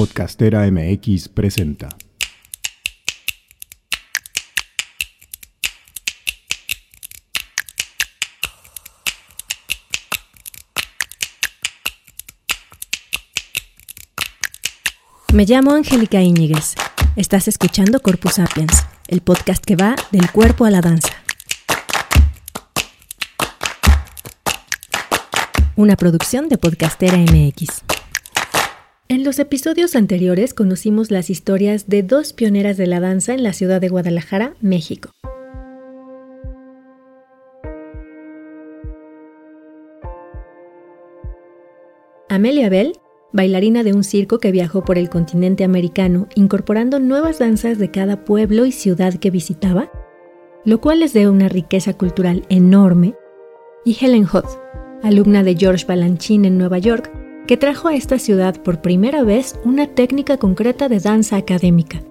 Podcastera MX presenta. Me llamo Angélica Íñiguez. Estás escuchando Corpus Sapiens, el podcast que va del cuerpo a la danza. Una producción de Podcastera MX. En los episodios anteriores conocimos las historias de dos pioneras de la danza en la ciudad de Guadalajara, México. Amelia Bell, bailarina de un circo que viajó por el continente americano incorporando nuevas danzas de cada pueblo y ciudad que visitaba, lo cual les dio una riqueza cultural enorme, y Helen Hoth, alumna de George Balanchine en Nueva York, que trajo a esta ciudad por primera vez una técnica concreta de danza académica,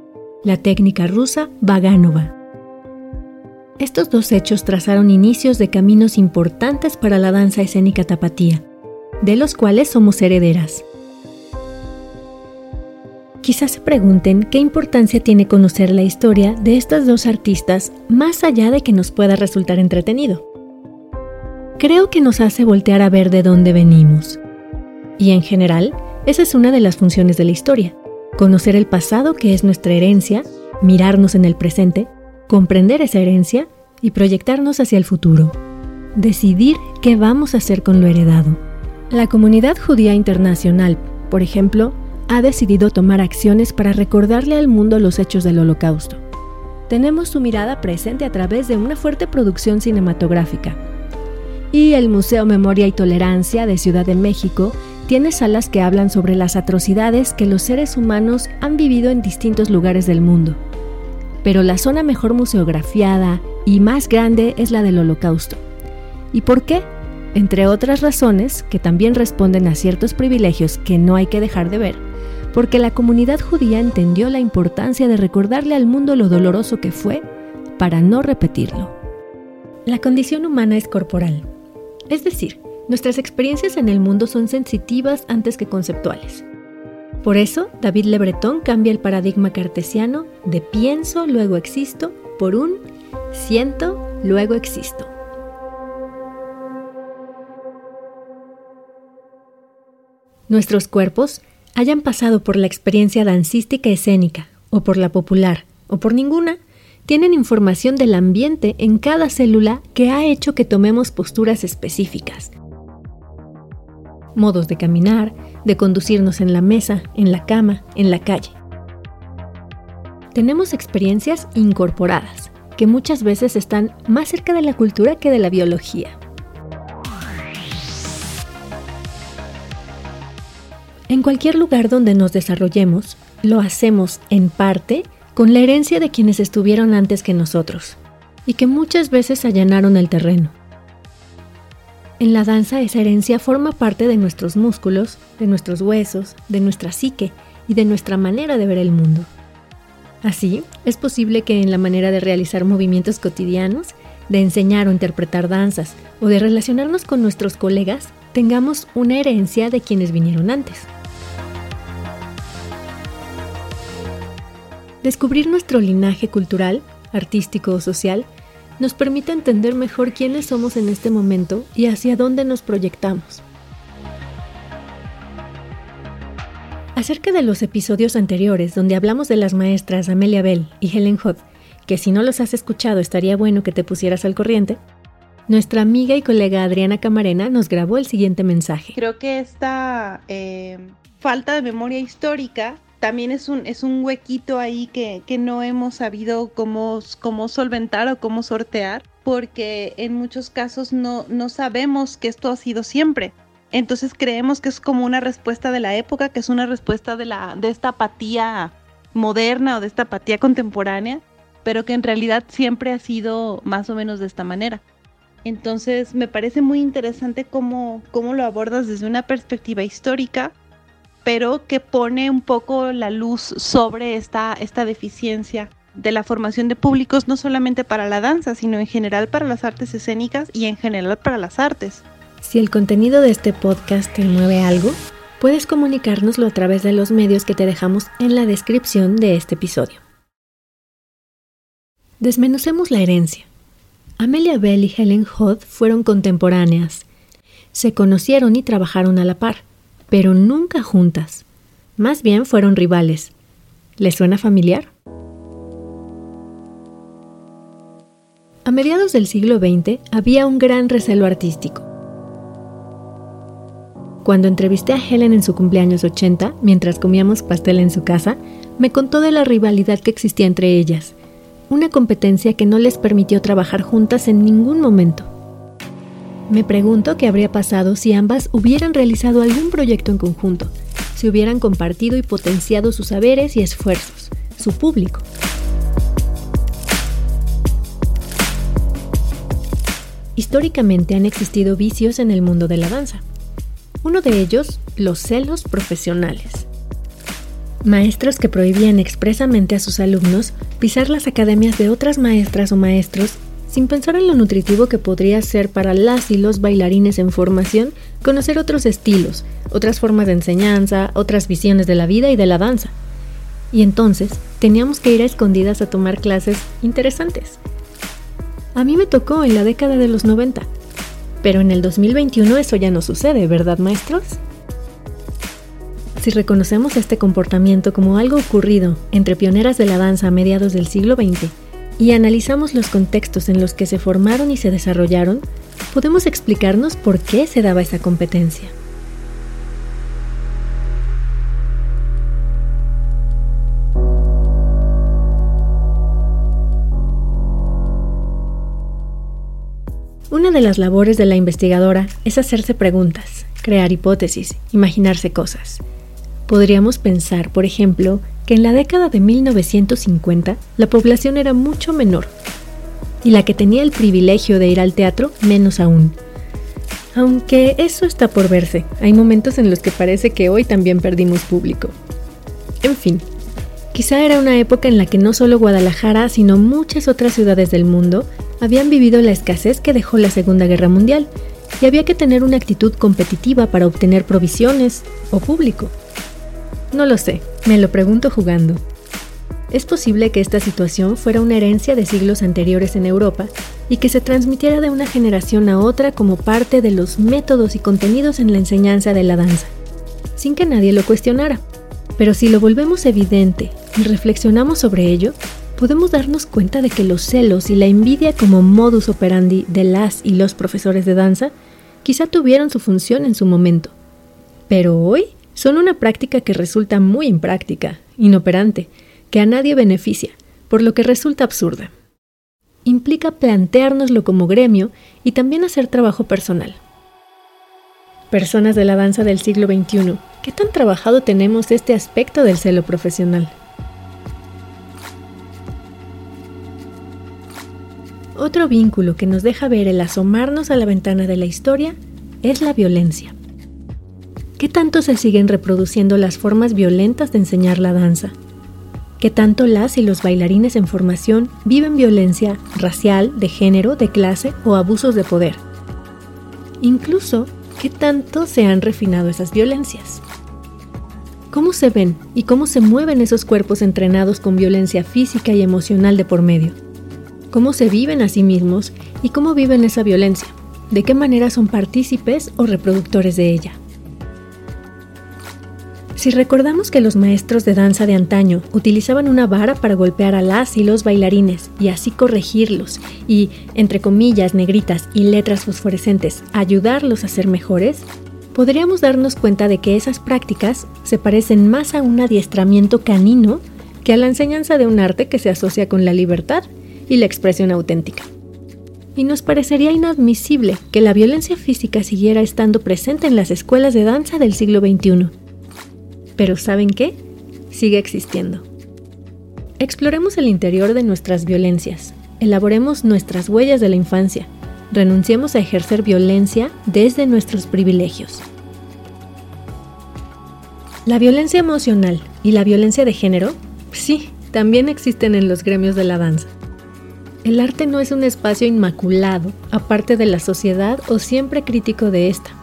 la técnica rusa Vaganova. Estos dos hechos trazaron inicios de caminos importantes para la danza escénica tapatía, de los cuales somos herederas. Quizás se pregunten qué importancia tiene conocer la historia de estas dos artistas más allá de que nos pueda resultar entretenido. Creo que nos hace voltear a ver de dónde venimos, y en general, esa es una de las funciones de la historia. Conocer el pasado que es nuestra herencia, mirarnos en el presente, comprender esa herencia y proyectarnos hacia el futuro. Decidir qué vamos a hacer con lo heredado. La comunidad judía internacional, por ejemplo, ha decidido tomar acciones para recordarle al mundo los hechos del holocausto. Tenemos su mirada presente a través de una fuerte producción cinematográfica. Y el Museo Memoria y Tolerancia de Ciudad de México tiene salas que hablan sobre las atrocidades que los seres humanos han vivido en distintos lugares del mundo. Pero la zona mejor museografiada y más grande es la del Holocausto. ¿Y por qué? Entre otras razones que también responden a ciertos privilegios que no hay que dejar de ver, porque la comunidad judía entendió la importancia de recordarle al mundo lo doloroso que fue para no repetirlo. La condición humana es corporal, es decir, Nuestras experiencias en el mundo son sensitivas antes que conceptuales. Por eso, David Le Breton cambia el paradigma cartesiano de pienso, luego existo, por un siento, luego existo. Nuestros cuerpos hayan pasado por la experiencia dancística escénica, o por la popular, o por ninguna, tienen información del ambiente en cada célula que ha hecho que tomemos posturas específicas, modos de caminar, de conducirnos en la mesa, en la cama, en la calle. Tenemos experiencias incorporadas, que muchas veces están más cerca de la cultura que de la biología. En cualquier lugar donde nos desarrollemos, lo hacemos en parte con la herencia de quienes estuvieron antes que nosotros y que muchas veces allanaron el terreno. En la danza esa herencia forma parte de nuestros músculos, de nuestros huesos, de nuestra psique y de nuestra manera de ver el mundo. Así, es posible que en la manera de realizar movimientos cotidianos, de enseñar o interpretar danzas o de relacionarnos con nuestros colegas, tengamos una herencia de quienes vinieron antes. Descubrir nuestro linaje cultural, artístico o social nos permite entender mejor quiénes somos en este momento y hacia dónde nos proyectamos. Acerca de los episodios anteriores donde hablamos de las maestras Amelia Bell y Helen Hoth, que si no los has escuchado estaría bueno que te pusieras al corriente, nuestra amiga y colega Adriana Camarena nos grabó el siguiente mensaje. Creo que esta eh, falta de memoria histórica también es un, es un huequito ahí que, no hemos sabido cómo, cómo solventar o cómo sortear, porque en muchos casos no, no sabemos que esto ha sido siempre. Entonces creemos que es como una respuesta de la época, que es una respuesta de, la, de esta apatía moderna o de esta apatía contemporánea, pero que en realidad siempre ha sido más o menos de esta manera. Entonces me parece muy interesante cómo, cómo lo abordas desde una perspectiva histórica, pero que pone un poco la luz sobre esta, esta deficiencia de la formación de públicos, no solamente para la danza, sino en general para las artes escénicas y en general para las artes. Si el contenido de este podcast te mueve algo, puedes comunicárnoslo a través de los medios que te dejamos en la descripción de este episodio. Desmenucemos la herencia. Amelia Bell y Helen Hodd fueron contemporáneas. Se conocieron y trabajaron a la par, pero nunca juntas. Más bien fueron rivales. ¿Les suena familiar? A mediados del siglo XX había un gran recelo artístico. Cuando entrevisté a Helen en su cumpleaños 80, mientras comíamos pastel en su casa, me contó de la rivalidad que existía entre ellas, una competencia que no les permitió trabajar juntas en ningún momento. Me pregunto qué habría pasado si ambas hubieran realizado algún proyecto en conjunto, si hubieran compartido y potenciado sus saberes y esfuerzos, su público. Históricamente han existido vicios en el mundo de la danza. Uno de ellos, los celos profesionales. Maestros que prohibían expresamente a sus alumnos pisar las academias de otras maestras o maestros sin pensar en lo nutritivo que podría ser para las y los bailarines en formación conocer otros estilos, otras formas de enseñanza, otras visiones de la vida y de la danza. Y entonces teníamos que ir a escondidas a tomar clases interesantes. A mí me tocó en la década de los 90, pero en el 2021 eso ya no sucede, ¿verdad maestros? Si reconocemos este comportamiento como algo ocurrido entre pioneras de la danza a mediados del siglo XX y analizamos los contextos en los que se formaron y se desarrollaron, podemos explicarnos por qué se daba esa competencia. Una de las labores de la investigadora es hacerse preguntas, crear hipótesis, imaginarse cosas. Podríamos pensar, por ejemplo, que en la década de 1950 la población era mucho menor y la que tenía el privilegio de ir al teatro menos aún. Aunque eso está por verse, hay momentos en los que parece que hoy también perdimos público. En fin, quizá era una época en la que no solo Guadalajara, sino muchas otras ciudades del mundo habían vivido la escasez que dejó la Segunda Guerra Mundial y había que tener una actitud competitiva para obtener provisiones o público. No lo sé, me lo pregunto jugando. Es posible que esta situación fuera una herencia de siglos anteriores en Europa y que se transmitiera de una generación a otra como parte de los métodos y contenidos en la enseñanza de la danza, sin que nadie lo cuestionara. Pero si lo volvemos evidente y reflexionamos sobre ello, podemos darnos cuenta de que los celos y la envidia como modus operandi de las y los profesores de danza quizá tuvieron su función en su momento. Pero hoy son una práctica que resulta muy impráctica, inoperante, que a nadie beneficia, por lo que resulta absurda. Implica planteárnoslo como gremio y también hacer trabajo personal. Personas de la danza del siglo XXI, ¿qué tan trabajado tenemos este aspecto del celo profesional? Otro vínculo que nos deja ver el asomarnos a la ventana de la historia es la violencia. ¿Qué tanto se siguen reproduciendo las formas violentas de enseñar la danza? ¿Qué tanto las y los bailarines en formación viven violencia racial, de género, de clase o abusos de poder? Incluso, ¿qué tanto se han refinado esas violencias? ¿Cómo se ven y cómo se mueven esos cuerpos entrenados con violencia física y emocional de por medio? ¿Cómo se viven a sí mismos y cómo viven esa violencia? ¿De qué manera son partícipes o reproductores de ella? Si recordamos que los maestros de danza de antaño utilizaban una vara para golpear a las y los bailarines y así corregirlos y, entre comillas negritas y letras fosforescentes, ayudarlos a ser mejores, podríamos darnos cuenta de que esas prácticas se parecen más a un adiestramiento canino que a la enseñanza de un arte que se asocia con la libertad y la expresión auténtica. Y nos parecería inadmisible que la violencia física siguiera estando presente en las escuelas de danza del siglo XXI pero ¿saben qué? Sigue existiendo. Exploremos el interior de nuestras violencias, elaboremos nuestras huellas de la infancia, renunciemos a ejercer violencia desde nuestros privilegios. La violencia emocional y la violencia de género, sí, también existen en los gremios de la danza. El arte no es un espacio inmaculado, aparte de la sociedad o siempre crítico de esta.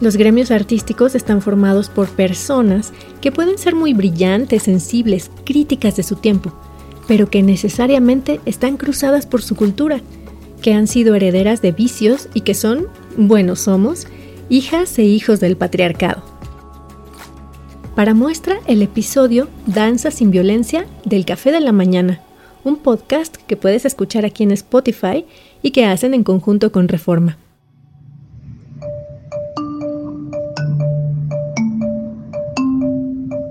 Los gremios artísticos están formados por personas que pueden ser muy brillantes, sensibles, críticas de su tiempo, pero que necesariamente están cruzadas por su cultura, que han sido herederas de vicios y que son, bueno, somos, hijas e hijos del patriarcado. Para muestra el episodio Danza sin violencia del Café de la Mañana, un podcast que puedes escuchar aquí en Spotify y que hacen en conjunto con Reforma.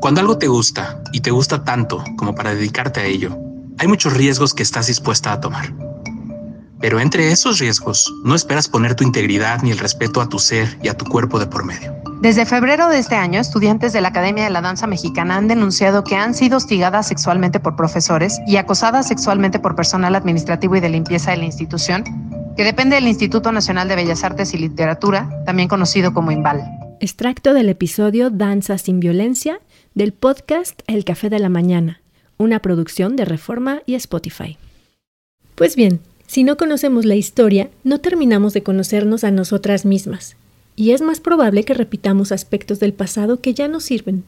Cuando algo te gusta y te gusta tanto como para dedicarte a ello, hay muchos riesgos que estás dispuesta a tomar. Pero entre esos riesgos, no esperas poner tu integridad ni el respeto a tu ser y a tu cuerpo de por medio. Desde febrero de este año, estudiantes de la Academia de la Danza Mexicana han denunciado que han sido hostigadas sexualmente por profesores y acosadas sexualmente por personal administrativo y de limpieza de la institución, que depende del Instituto Nacional de Bellas Artes y Literatura, también conocido como IMBAL. Extracto del episodio Danza sin violencia del podcast El Café de la Mañana, una producción de Reforma y Spotify. Pues bien, si no conocemos la historia, no terminamos de conocernos a nosotras mismas, y es más probable que repitamos aspectos del pasado que ya no sirven.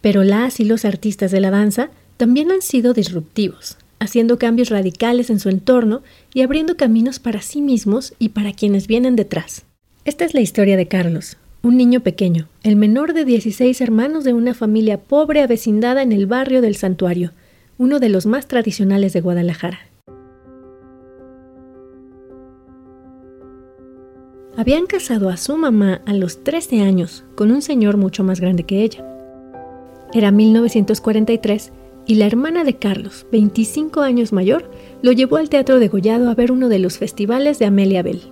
Pero las y los artistas de la danza también han sido disruptivos, haciendo cambios radicales en su entorno y abriendo caminos para sí mismos y para quienes vienen detrás. Esta es la historia de Carlos, un niño pequeño, el menor de 16 hermanos de una familia pobre avecindada en el barrio del Santuario, uno de los más tradicionales de Guadalajara. Habían casado a su mamá a los 13 años con un señor mucho más grande que ella. Era 1943 y la hermana de Carlos, 25 años mayor, lo llevó al Teatro de Gollado a ver uno de los festivales de Amelia Bell.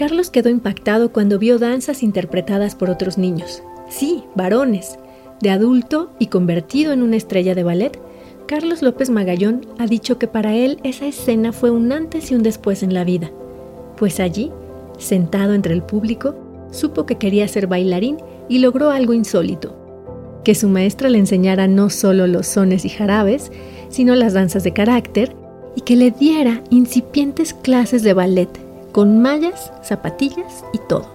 Carlos quedó impactado cuando vio danzas interpretadas por otros niños. Sí, varones. De adulto y convertido en una estrella de ballet, Carlos López Magallón ha dicho que para él esa escena fue un antes y un después en la vida, pues allí, sentado entre el público, supo que quería ser bailarín y logró algo insólito, que su maestra le enseñara no solo los sones y jarabes, sino las danzas de carácter, y que le diera incipientes clases de ballet con mallas, zapatillas y todo.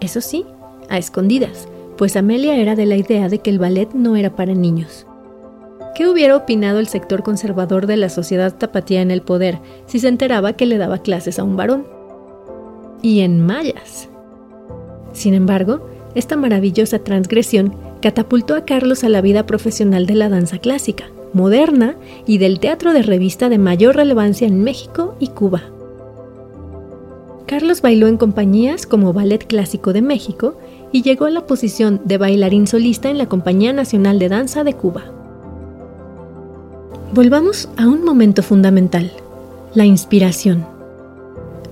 Eso sí, a escondidas, pues Amelia era de la idea de que el ballet no era para niños. ¿Qué hubiera opinado el sector conservador de la sociedad tapatía en el poder si se enteraba que le daba clases a un varón? Y en mallas. Sin embargo, esta maravillosa transgresión catapultó a Carlos a la vida profesional de la danza clásica, moderna y del teatro de revista de mayor relevancia en México y Cuba. Carlos bailó en compañías como Ballet Clásico de México y llegó a la posición de bailarín solista en la Compañía Nacional de Danza de Cuba. Volvamos a un momento fundamental, la inspiración.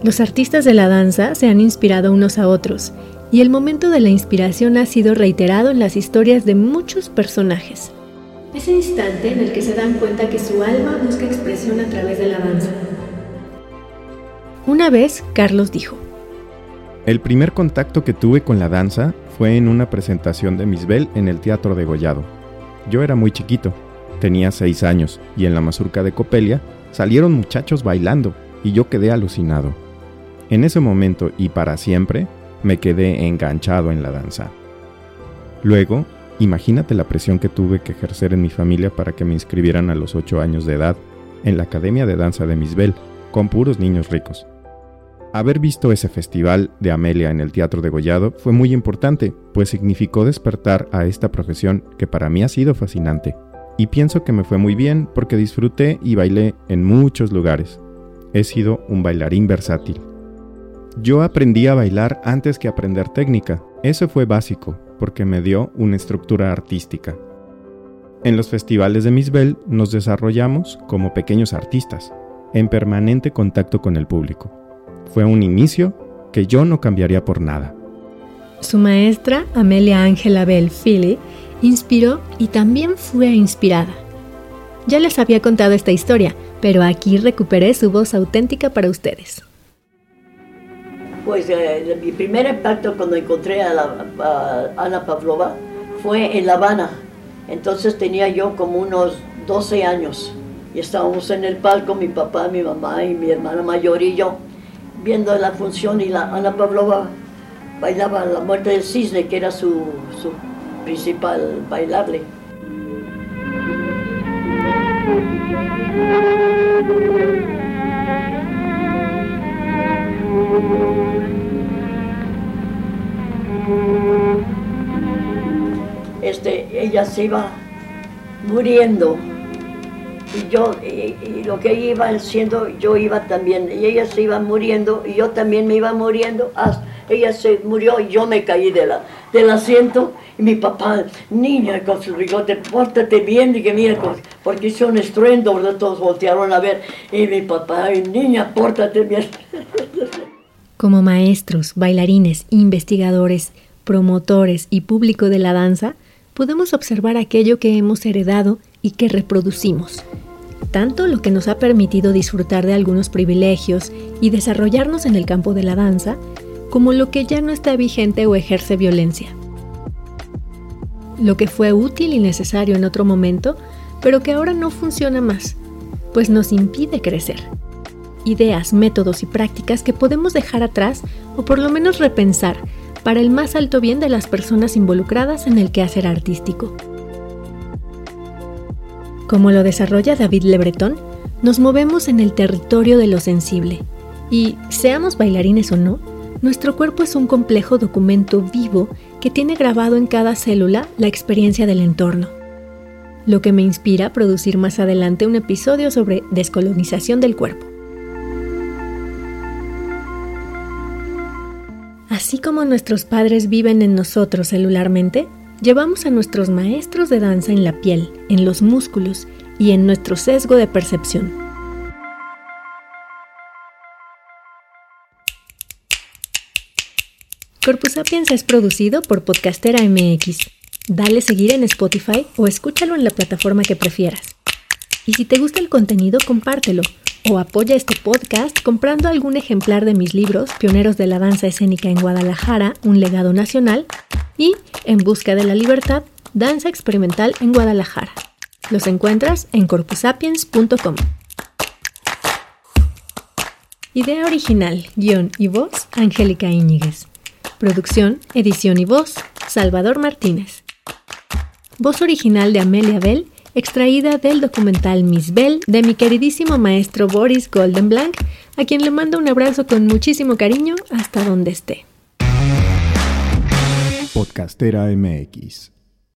Los artistas de la danza se han inspirado unos a otros y el momento de la inspiración ha sido reiterado en las historias de muchos personajes. Ese instante en el que se dan cuenta que su alma busca expresión a través de la danza. Una vez, Carlos dijo, El primer contacto que tuve con la danza fue en una presentación de Misbel en el Teatro de Gollado. Yo era muy chiquito, tenía seis años, y en la mazurca de Copelia salieron muchachos bailando, y yo quedé alucinado. En ese momento y para siempre, me quedé enganchado en la danza. Luego, imagínate la presión que tuve que ejercer en mi familia para que me inscribieran a los ocho años de edad en la Academia de Danza de Misbel, con puros niños ricos. Haber visto ese festival de Amelia en el Teatro de Gollado fue muy importante, pues significó despertar a esta profesión que para mí ha sido fascinante. Y pienso que me fue muy bien porque disfruté y bailé en muchos lugares. He sido un bailarín versátil. Yo aprendí a bailar antes que aprender técnica. Eso fue básico, porque me dio una estructura artística. En los festivales de Misbel nos desarrollamos como pequeños artistas, en permanente contacto con el público fue un inicio que yo no cambiaría por nada. Su maestra, Amelia Ángela Bell Philly, inspiró y también fue inspirada. Ya les había contado esta historia, pero aquí recuperé su voz auténtica para ustedes. Pues eh, mi primer impacto cuando encontré a, la, Ana Pavlova fue en La Habana. Entonces tenía yo como unos 12 años y estábamos en el palco, mi papá, mi mamá y mi hermana mayor y yo viendo la función y la Ana Pavlova bailaba la muerte del cisne, que era su, su principal bailable. Este, ella se iba muriendo y yo y, lo que ella iba haciendo yo iba también y ella se iba muriendo y yo también me iba muriendo hasta ella se murió y yo me caí de la, del asiento y mi papá, niña con su bigote, pórtate bien y que mira, porque hizo un estruendo, todos voltearon a ver y mi papá, niña, pórtate bien. Como maestros, bailarines, investigadores, promotores y público de la danza, podemos observar aquello que hemos heredado y que reproducimos. Tanto lo que nos ha permitido disfrutar de algunos privilegios y desarrollarnos en el campo de la danza, como lo que ya no está vigente o ejerce violencia. Lo que fue útil y necesario en otro momento, pero que ahora no funciona más, pues nos impide crecer. Ideas, métodos y prácticas que podemos dejar atrás o por lo menos repensar para el más alto bien de las personas involucradas en el quehacer artístico. Como lo desarrolla David Lebreton, nos movemos en el territorio de lo sensible y, seamos bailarines o no, nuestro cuerpo es un complejo documento vivo que tiene grabado en cada célula la experiencia del entorno. Lo que me inspira a producir más adelante un episodio sobre descolonización del cuerpo. Así como nuestros padres viven en nosotros celularmente, llevamos a nuestros maestros de danza en la piel, en los músculos y en nuestro sesgo de percepción. Corpus Sapiens es producido por Podcastera MX. Dale seguir en Spotify o escúchalo en la plataforma que prefieras. Y si te gusta el contenido, compártelo o apoya este podcast comprando algún ejemplar de mis libros Pioneros de la Danza Escénica en Guadalajara, un legado nacional, y En Busca de la Libertad, Danza Experimental en Guadalajara. Los encuentras en corpusapiens.com. Idea original, guion y voz, Angélica Íñiguez. Producción, edición y voz, Salvador Martínez. Voz original de Amelia Bell, extraída del documental Miss Bell de mi queridísimo maestro Boris Goldenblank, a quien le mando un abrazo con muchísimo cariño hasta donde esté. Podcastera MX